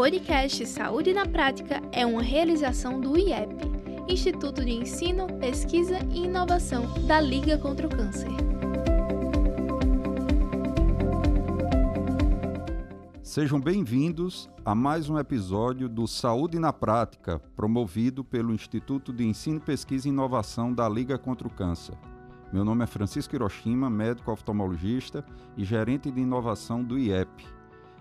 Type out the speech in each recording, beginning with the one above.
podcast Saúde na Prática é uma realização do IEP, Instituto de Ensino, Pesquisa e Inovação da Liga contra o Câncer. Sejam bem-vindos a mais um episódio do Saúde na Prática, promovido pelo Instituto de Ensino, Pesquisa e Inovação da Liga contra o Câncer. Meu nome é Francisco Hiroshima, médico oftalmologista e gerente de inovação do IEP.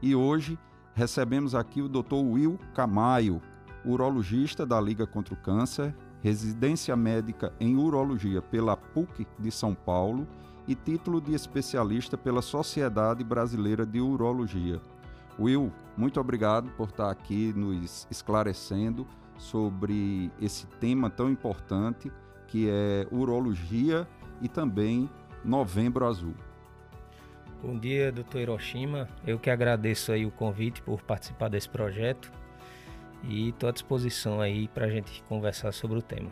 E hoje recebemos aqui o Dr. Will Camaio, urologista da Liga contra o Câncer, residência médica em urologia pela PUC de São Paulo e título de especialista pela Sociedade Brasileira de Urologia. Will, muito obrigado por estar aqui nos esclarecendo sobre esse tema tão importante que é urologia e também Novembro Azul. Bom dia, doutor Hiroshima. Eu que agradeço aí o convite por participar desse projeto e estou à disposição aí para a gente conversar sobre o tema.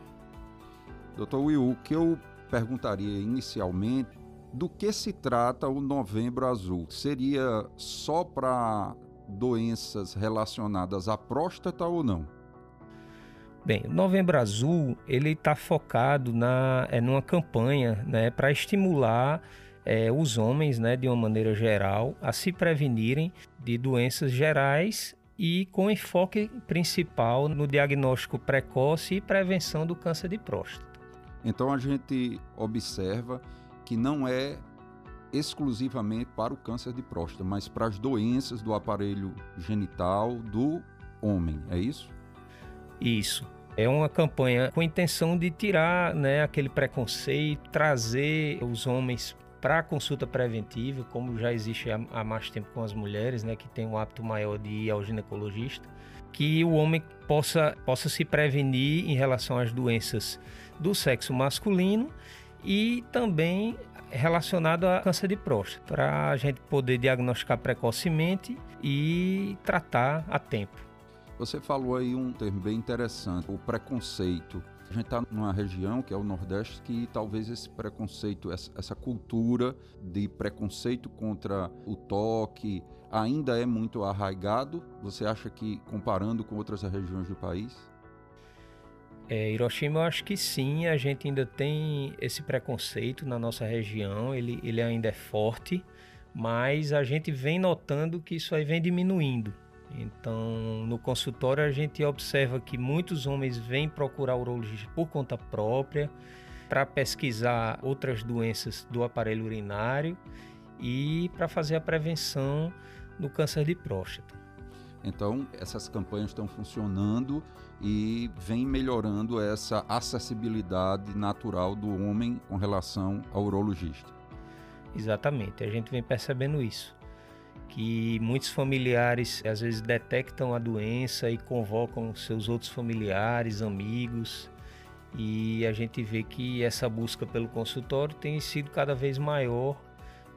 Doutor Will, o que eu perguntaria inicialmente, do que se trata o Novembro Azul? Seria só para doenças relacionadas à próstata ou não? Bem, o Novembro Azul ele está focado na é numa campanha, né, para estimular é, os homens, né, de uma maneira geral, a se prevenirem de doenças gerais e com enfoque principal no diagnóstico precoce e prevenção do câncer de próstata. Então a gente observa que não é exclusivamente para o câncer de próstata, mas para as doenças do aparelho genital do homem, é isso? Isso. É uma campanha com a intenção de tirar né, aquele preconceito, trazer os homens para consulta preventiva, como já existe há, há, mais tempo com as mulheres, né, que tem um hábito maior de ir ao ginecologista, que o homem possa, possa se prevenir em relação às doenças do sexo masculino e também relacionado a câncer de próstata, para a gente poder diagnosticar precocemente e tratar a tempo. Você falou aí um termo bem interessante, o preconceito. A gente está numa região, que é o Nordeste, que talvez esse preconceito, essa cultura de preconceito contra o toque ainda é muito arraigado. Você acha que, comparando com outras regiões do país? É, Hiroshima, eu acho que sim, a gente ainda tem esse preconceito na nossa região, ele, ele ainda é forte, mas a gente vem notando que isso aí vem diminuindo. Então, no consultório, a gente observa que muitos homens vêm procurar urologista por conta própria para pesquisar outras doenças do aparelho urinário e para fazer a prevenção do câncer de próstata. Então, essas campanhas estão funcionando e vem melhorando essa acessibilidade natural do homem com relação ao urologista. Exatamente, a gente vem percebendo isso que muitos familiares às vezes detectam a doença e convocam seus outros familiares, amigos, e a gente vê que essa busca pelo consultório tem sido cada vez maior,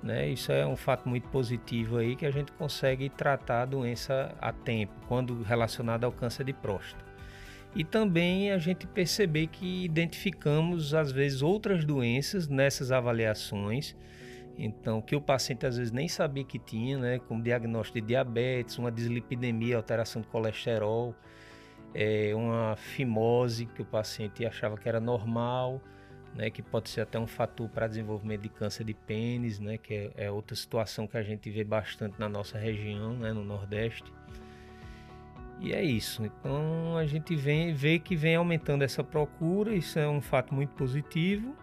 né? Isso é um fato muito positivo aí que a gente consegue tratar a doença a tempo, quando relacionada ao câncer de próstata. E também a gente perceber que identificamos às vezes outras doenças nessas avaliações então, que o paciente às vezes nem sabia que tinha, né, como diagnóstico de diabetes, uma dislipidemia, alteração de colesterol, é, uma fimose que o paciente achava que era normal, né, que pode ser até um fator para desenvolvimento de câncer de pênis, né, que é, é, outra situação que a gente vê bastante na nossa região, né, no Nordeste. E é isso. Então a gente vem, vê que vem aumentando essa procura, isso é um fato muito positivo.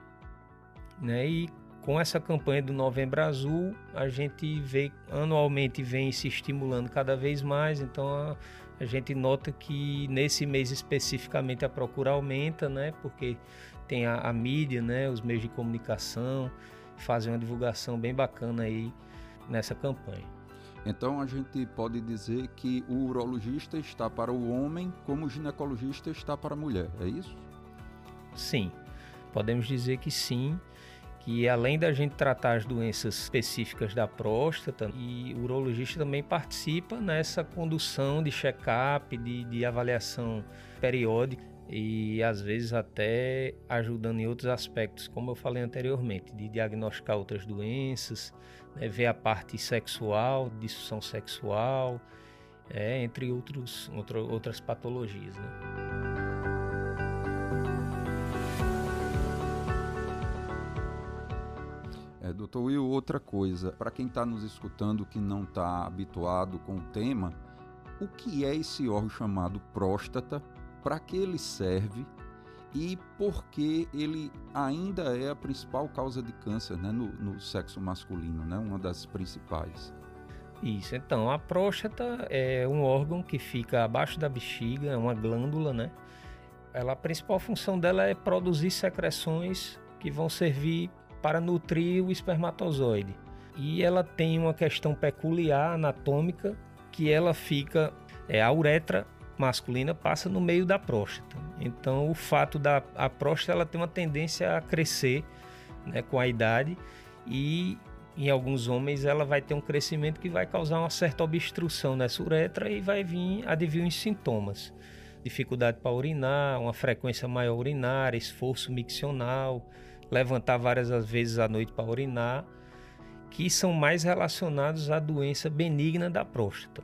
Né? E com essa campanha do Novembro Azul, a gente vê anualmente vem se estimulando cada vez mais, então a, a, gente nota que nesse mês especificamente a procura aumenta, né? Porque tem a, a mídia, né? Os meios de comunicação fazem uma divulgação bem bacana aí nessa campanha. Então a gente pode dizer que o urologista está para o homem como o ginecologista está para a mulher, é isso? Sim, podemos dizer que sim que além da gente tratar as doenças específicas da próstata, e o urologista também participa nessa condução de check-up, de, de avaliação periódica e às vezes até ajudando em outros aspectos, como eu falei anteriormente, de diagnosticar outras doenças, né, ver a parte sexual, disfunção sexual, é, entre outros, outro, outras patologias. Né? É, doutor Will, outra coisa, para quem está nos escutando que não está habituado com o tema, o que é esse órgão chamado próstata, para que ele serve e por que ele ainda é a principal causa de câncer né, no, no sexo masculino, né, uma das principais? Isso, então, a próstata é um órgão que fica abaixo da bexiga, é uma glândula, né? Ela, a principal função dela é produzir secreções que vão servir para nutrir o espermatozoide. E ela tem uma questão peculiar anatômica que ela fica, é, a uretra masculina passa no meio da próstata. Então, o fato da a próstata ela tem uma tendência a crescer né, com a idade e em alguns homens ela vai ter um crescimento que vai causar uma certa obstrução nessa uretra e vai vir advir os sintomas. Dificuldade para urinar, uma frequência maior urinária, esforço miccional, levantar várias vezes à noite para urinar, que são mais relacionados à doença benigna da próstata.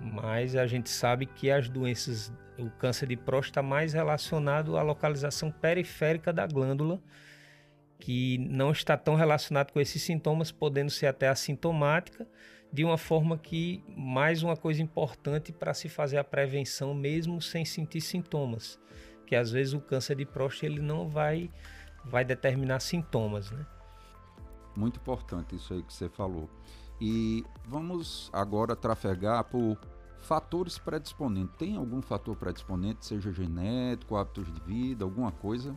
Mas a gente sabe que as doenças, o câncer de próstata está mais relacionado à localização periférica da glândula, que não está tão relacionado com esses sintomas, podendo ser até assintomática, de uma forma que, mais uma coisa importante para se fazer a prevenção mesmo sem sentir sintomas, que às vezes o câncer de próstata ele não vai, vai determinar sintomas, né? Muito importante isso aí que você falou. E vamos agora trafegar por fatores predisponentes. Tem algum fator predisponente, seja genético, hábitos de vida, alguma coisa?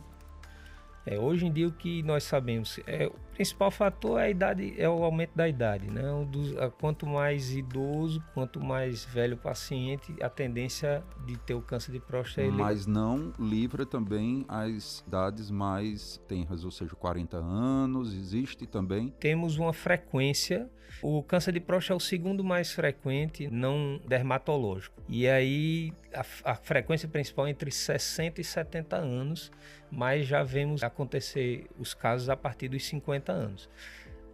É, hoje em dia o que nós sabemos é o principal fator é a idade, é o aumento da idade, né? Um dos, quanto mais idoso, quanto mais velho o paciente, a tendência de ter o câncer de próstata é Mas não livra também as idades mais tenras, ou seja, 40 anos, existe também? Temos uma frequência, o câncer de próstata é o segundo mais frequente não dermatológico. E aí a, a frequência principal é entre 60 e 70 anos, mas já vemos acontecer os casos a partir dos 50 anos.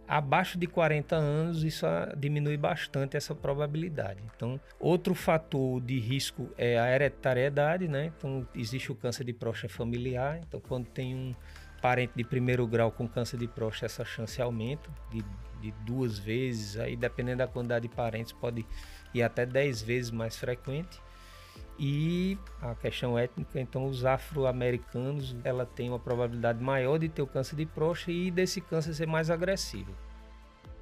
Abaixo de 40 anos, isso diminui bastante essa probabilidade. Então, outro fator de risco é a hereditariedade, né? Então, existe o câncer de próstata familiar. Então, quando tem um parente de primeiro grau com câncer de próstata, essa chance aumenta de, de duas vezes. Aí, dependendo da quantidade de parentes, pode ir até 10 vezes mais frequente. E a questão étnica, então os afro-americanos, ela tem uma probabilidade maior de ter o câncer de próstata e desse câncer ser mais agressivo.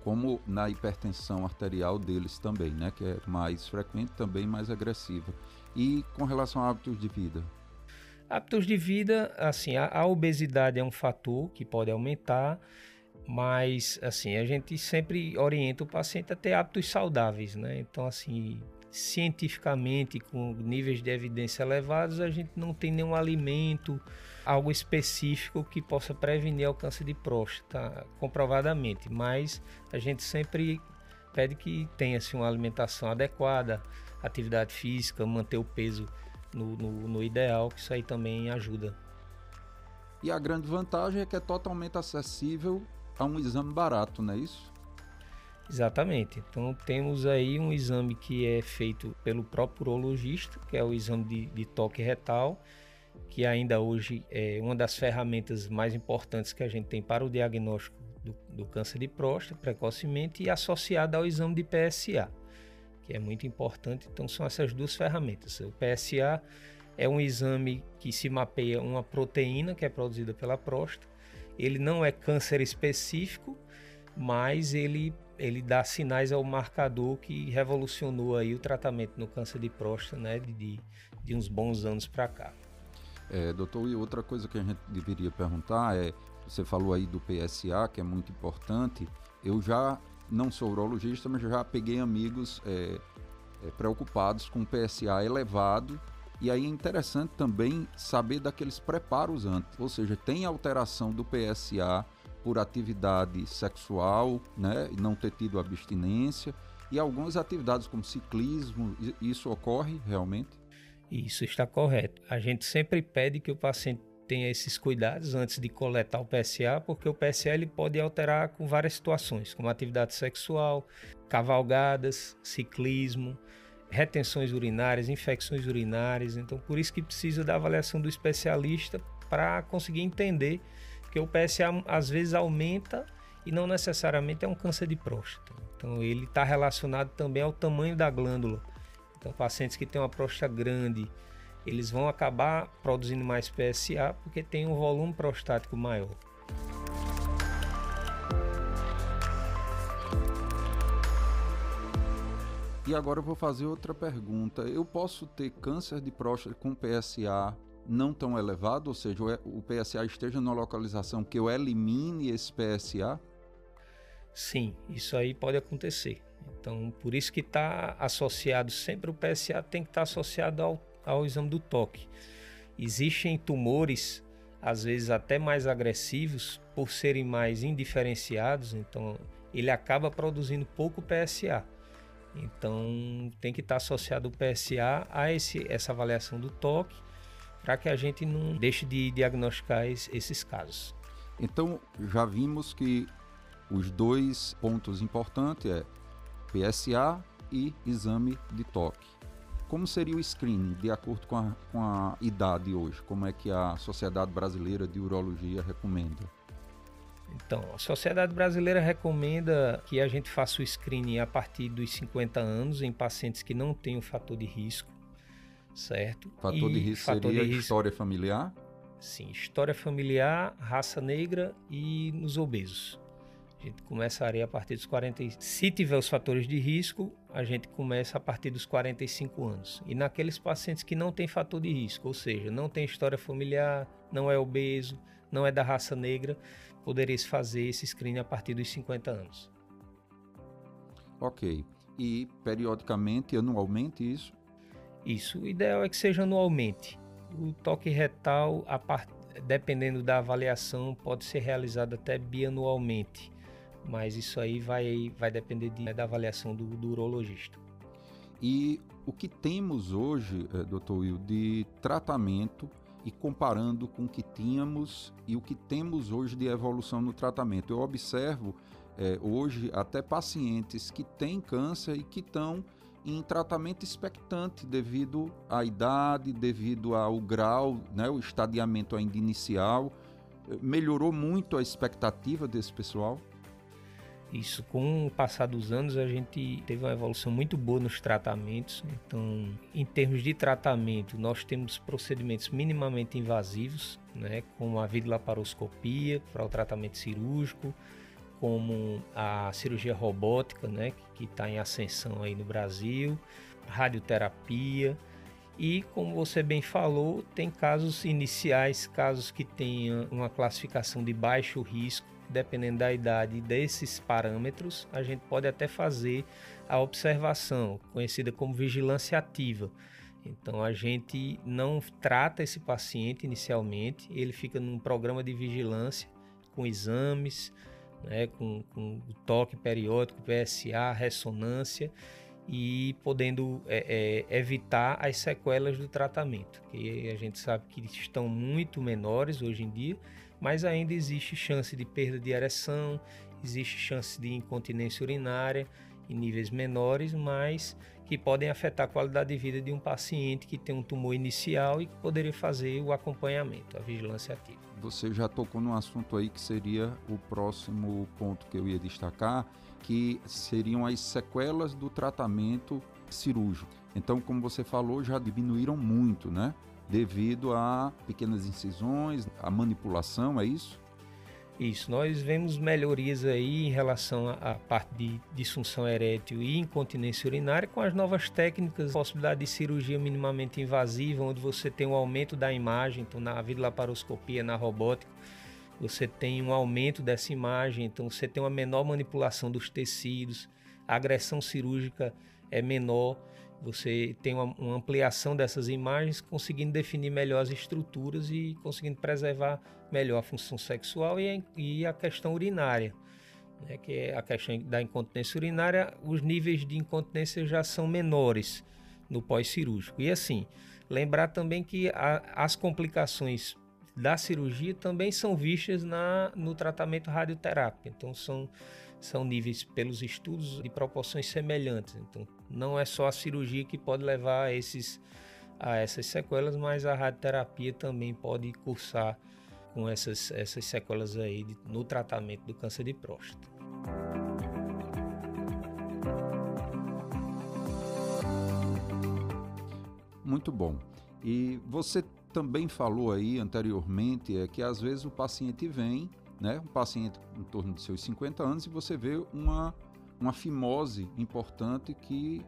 Como na hipertensão arterial deles também, né, que é mais frequente, também mais agressiva. E com relação a hábitos de vida? Hábitos de vida, assim, a, a obesidade é um fator que pode aumentar, mas assim, a gente sempre orienta o paciente a ter hábitos saudáveis, né? Então, assim, cientificamente, com níveis de evidência elevados, a gente não tem nenhum alimento, algo específico que possa prevenir o câncer de próstata, comprovadamente. Mas a gente sempre pede que tenha assim, uma alimentação adequada, atividade física, manter o peso no, no, no ideal, que isso aí também ajuda. E a grande vantagem é que é totalmente acessível a um exame barato, não é isso? Exatamente. Então temos aí um exame que é feito pelo próprio urologista, que é o exame de, de toque retal, que ainda hoje é uma das ferramentas mais importantes que a gente tem para o diagnóstico do, do câncer de próstata precocemente e associada ao exame de PSA, que é muito importante. Então são essas duas ferramentas. O PSA é um exame que se mapeia uma proteína que é produzida pela próstata. Ele não é câncer específico, mas ele ele dá sinais ao marcador que revolucionou aí o tratamento no câncer de próstata, né, de, de uns bons anos para cá. É, doutor, e outra coisa que a gente deveria perguntar é, você falou aí do PSA, que é muito importante, eu já não sou urologista, mas já peguei amigos é, é, preocupados com PSA elevado, e aí é interessante também saber daqueles preparos antes, ou seja, tem alteração do PSA por atividade sexual, né, e não ter tido abstinência, e algumas atividades como ciclismo, isso ocorre realmente? Isso está correto. A gente sempre pede que o paciente tenha esses cuidados antes de coletar o PSA, porque o PSA ele pode alterar com várias situações, como atividade sexual, cavalgadas, ciclismo, retenções urinárias, infecções urinárias. Então, por isso que precisa da avaliação do especialista para conseguir entender que o PSA às vezes aumenta e não necessariamente é um câncer de próstata. Então, ele está relacionado também ao tamanho da glândula. Então, pacientes que têm uma próstata grande, eles vão acabar produzindo mais PSA porque tem um volume prostático maior. E agora eu vou fazer outra pergunta. Eu posso ter câncer de próstata com PSA não tão elevado, ou seja, o PSA esteja na localização que eu elimine esse PSA? Sim, isso aí pode acontecer. Então, por isso que está associado sempre o PSA tem que estar tá associado ao, ao exame do toque. Existem tumores, às vezes até mais agressivos, por serem mais indiferenciados, então ele acaba produzindo pouco PSA. Então tem que estar associado o PSA a esse, essa avaliação do toque para que a gente não deixe de diagnosticar esses casos. Então já vimos que os dois pontos importantes é PSA e exame de toque. Como seria o screening de acordo com a, com a idade hoje? Como é que a Sociedade Brasileira de Urologia recomenda? Então, a Sociedade Brasileira recomenda que a gente faça o screening a partir dos 50 anos em pacientes que não têm o fator de risco, certo? Fator e de risco fator seria de risco, história familiar? Sim, história familiar, raça negra e nos obesos. A gente começaria a partir dos 40. Se tiver os fatores de risco, a gente começa a partir dos 45 anos. E naqueles pacientes que não têm fator de risco, ou seja, não tem história familiar, não é obeso, não é da raça negra, poderia se fazer esse screening a partir dos 50 anos. Ok. E periodicamente, anualmente isso? Isso. O ideal é que seja anualmente. O toque retal, part... dependendo da avaliação, pode ser realizado até bianualmente. Mas isso aí vai, vai depender de, da avaliação do, do urologista. E o que temos hoje, eh, doutor Will, de tratamento e comparando com o que tínhamos e o que temos hoje de evolução no tratamento. Eu observo é, hoje até pacientes que têm câncer e que estão em tratamento expectante devido à idade, devido ao grau, né, o estadiamento ainda inicial. Melhorou muito a expectativa desse pessoal? Isso, com o passar dos anos, a gente teve uma evolução muito boa nos tratamentos. Então, em termos de tratamento, nós temos procedimentos minimamente invasivos, né, como a videolaparoscopia para o tratamento cirúrgico, como a cirurgia robótica, né, que está em ascensão aí no Brasil, radioterapia. E, como você bem falou, tem casos iniciais, casos que tenham uma classificação de baixo risco, dependendo da idade desses parâmetros, a gente pode até fazer a observação, conhecida como vigilância ativa. Então a gente não trata esse paciente inicialmente, ele fica num programa de vigilância com exames, né, com, com toque periódico, PSA, ressonância e podendo é, é, evitar as sequelas do tratamento, que a gente sabe que estão muito menores hoje em dia mas ainda existe chance de perda de ereção, existe chance de incontinência urinária em níveis menores, mas que podem afetar a qualidade de vida de um paciente que tem um tumor inicial e que poderia fazer o acompanhamento, a vigilância ativa. Você já tocou num assunto aí que seria o próximo ponto que eu ia destacar, que seriam as sequelas do tratamento cirúrgico. Então, como você falou, já diminuíram muito, né? devido a pequenas incisões, a manipulação, é isso? Isso, nós vemos melhorias aí em relação à parte de disfunção erétil e incontinência urinária com as novas técnicas, possibilidade de cirurgia minimamente invasiva, onde você tem um aumento da imagem, então na videolaparoscopia, na robótica, você tem um aumento dessa imagem, então você tem uma menor manipulação dos tecidos, a agressão cirúrgica é menor, você tem uma, uma, ampliação dessas imagens, conseguindo definir melhor as estruturas e conseguindo preservar melhor a função sexual e, e a questão urinária. Né, que é a questão da incontinência urinária, os níveis de incontinência já são menores no pós-cirúrgico. E assim, lembrar também que a, as complicações da cirurgia também são vistas na, no tratamento radioterápico. Então, são, são níveis, pelos estudos, de proporções semelhantes. Então, Não é só a cirurgia que pode levar a, esses, a essas sequelas, mas a radioterapia também pode cursar com essas, essas sequelas aí de, no tratamento do câncer de próstata. Muito bom. E você também falou aí anteriormente é que às vezes o paciente vem, né, um paciente em torno de seus 50 anos e você vê uma uma fimose importante que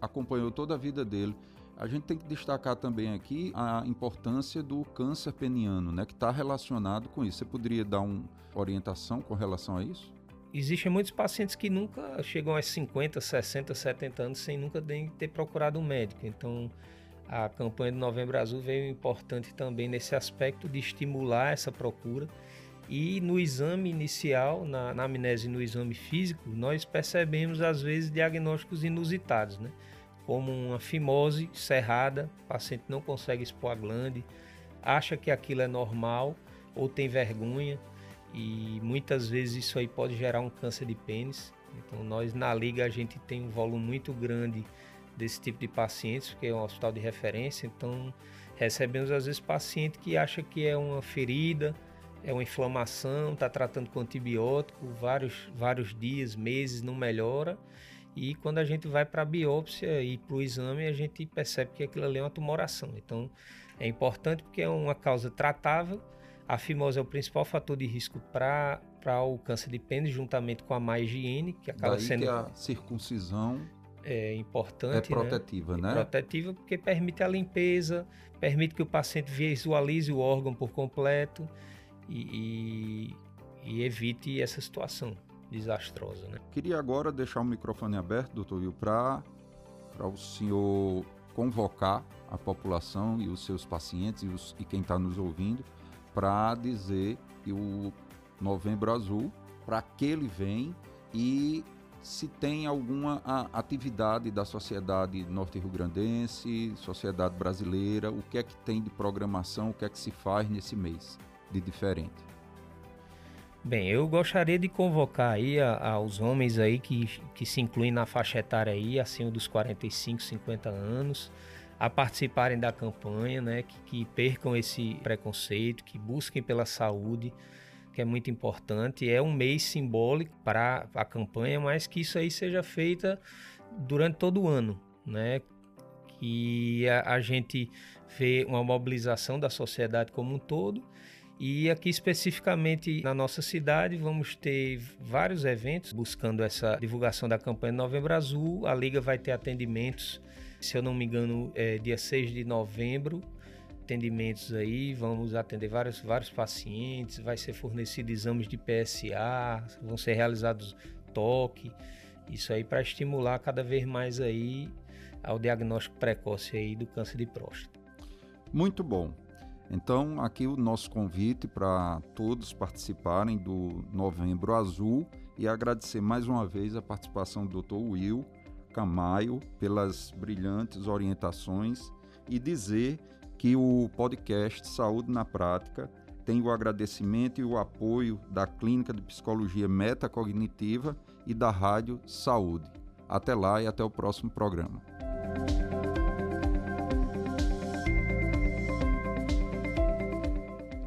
acompanhou toda a vida dele. A gente tem que destacar também aqui a importância do câncer peniano, né, que está relacionado com isso. Você poderia dar uma orientação com relação a isso? Existem muitos pacientes que nunca chegam aos 50, 60, 70 anos sem nunca ter procurado um médico. Então, a campanha do Novembro Azul veio importante também nesse aspecto de estimular essa procura. E no exame inicial, na, na amnese no exame físico, nós percebemos às vezes diagnósticos inusitados, né? como uma fimose cerrada, o paciente não consegue expor a glande, acha que aquilo é normal ou tem vergonha e muitas vezes isso aí pode gerar um câncer de pênis. Então nós na liga a gente tem um volume muito grande desse tipo de pacientes, porque é um hospital de referência, então recebemos às vezes paciente que acha que é uma ferida, é uma inflamação, está tratando com antibiótico vários, vários dias, meses, não melhora. E quando a gente vai para a biópsia e para o exame, a gente percebe que aquilo ali é uma tumoração. Então é importante porque é uma causa tratável. A fimose é o principal fator de risco para o câncer de pênis, juntamente com a má higiene, que acaba Daí sendo. Que a circuncisão é importante. É protetiva, né? né? É protetiva porque permite a limpeza, permite que o paciente visualize o órgão por completo e, e, e evite essa situação desastrosa, né? Queria agora deixar o microfone aberto, doutor Will, para o senhor convocar a população e os seus pacientes e, os, e quem está nos ouvindo para dizer que o Novembro Azul, para que ele vem e se tem alguma atividade da sociedade norte-rio-grandense, sociedade brasileira, o que é que tem de programação, o que é que se faz nesse mês de diferente. Bem, eu gostaria de convocar aí a, aos homens aí que, que se incluem na faixa etária aí, acima dos 45, 50 anos, a participarem da campanha, né, que, que percam esse preconceito, que busquem pela saúde, que é muito importante. É um mês simbólico para a campanha, mas que isso aí seja feita durante todo o ano, né? Que a, a gente vê uma mobilização da sociedade como um todo. E aqui especificamente na nossa cidade vamos ter vários eventos buscando essa divulgação da campanha Novembro Azul. A Liga vai ter atendimentos, se eu não me engano, é dia 6 de novembro, atendimentos aí, vamos atender vários, vários pacientes, vai ser fornecido exames de PSA, vão ser realizados toque, isso aí para estimular cada vez mais aí ao diagnóstico precoce aí do câncer de próstata. Muito bom. Então, aqui o nosso convite para todos participarem do Novembro Azul e agradecer mais uma vez a participação do Dr. Will Camaio pelas brilhantes orientações e dizer que o podcast Saúde na Prática tem o agradecimento e o apoio da Clínica de Psicologia Metacognitiva e da Rádio Saúde. Até lá e até o próximo programa.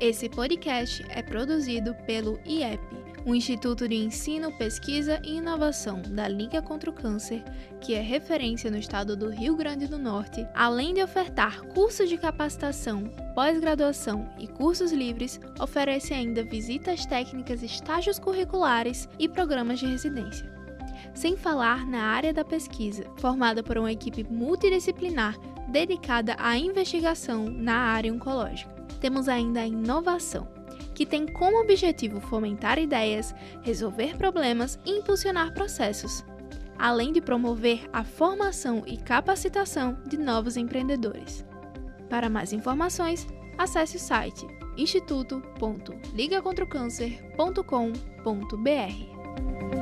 Esse podcast é produzido pelo IEP o Instituto de Ensino, Pesquisa e Inovação da Liga contra o Câncer, que é referência no estado do Rio Grande do Norte, além de ofertar cursos de capacitação, pós-graduação e cursos livres, oferece ainda visitas técnicas, estágios curriculares e programas de residência. Sem falar na área da pesquisa, formada por uma equipe multidisciplinar dedicada à investigação na área oncológica. Temos ainda a inovação que tem como objetivo fomentar ideias, resolver problemas e impulsionar processos, além de promover a formação e capacitação de novos empreendedores. Para mais informações, acesse o site instituto.ligacontrocâncer.com.br.